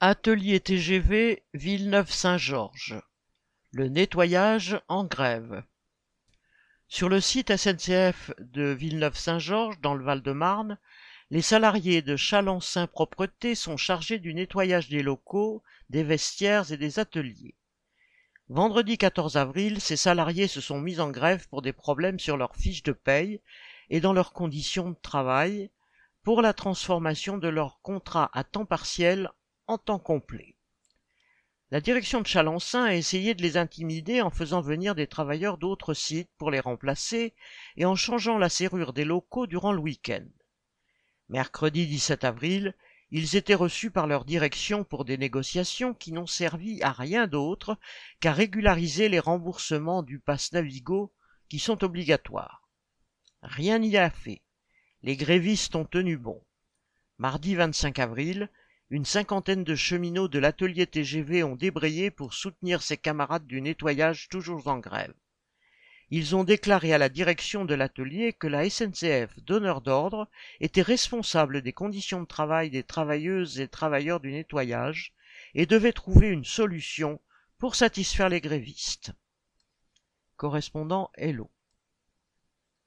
Atelier TGV Villeneuve-Saint-Georges. Le nettoyage en grève. Sur le site SNCF de Villeneuve-Saint-Georges, dans le Val-de-Marne, les salariés de Chalençon Propreté sont chargés du nettoyage des locaux, des vestiaires et des ateliers. Vendredi 14 avril, ces salariés se sont mis en grève pour des problèmes sur leurs fiches de paye et dans leurs conditions de travail, pour la transformation de leur contrat à temps partiel temps complet. La direction de Chalençon a essayé de les intimider en faisant venir des travailleurs d'autres sites pour les remplacer et en changeant la serrure des locaux durant le week-end. Mercredi 17 avril, ils étaient reçus par leur direction pour des négociations qui n'ont servi à rien d'autre qu'à régulariser les remboursements du pass Navigo qui sont obligatoires. Rien n'y a fait. Les grévistes ont tenu bon. Mardi 25 avril, une cinquantaine de cheminots de l'atelier TGV ont débrayé pour soutenir ses camarades du nettoyage toujours en grève. Ils ont déclaré à la direction de l'atelier que la SNCF, donneur d'ordre, était responsable des conditions de travail des travailleuses et travailleurs du nettoyage et devait trouver une solution pour satisfaire les grévistes. Correspondant Hello.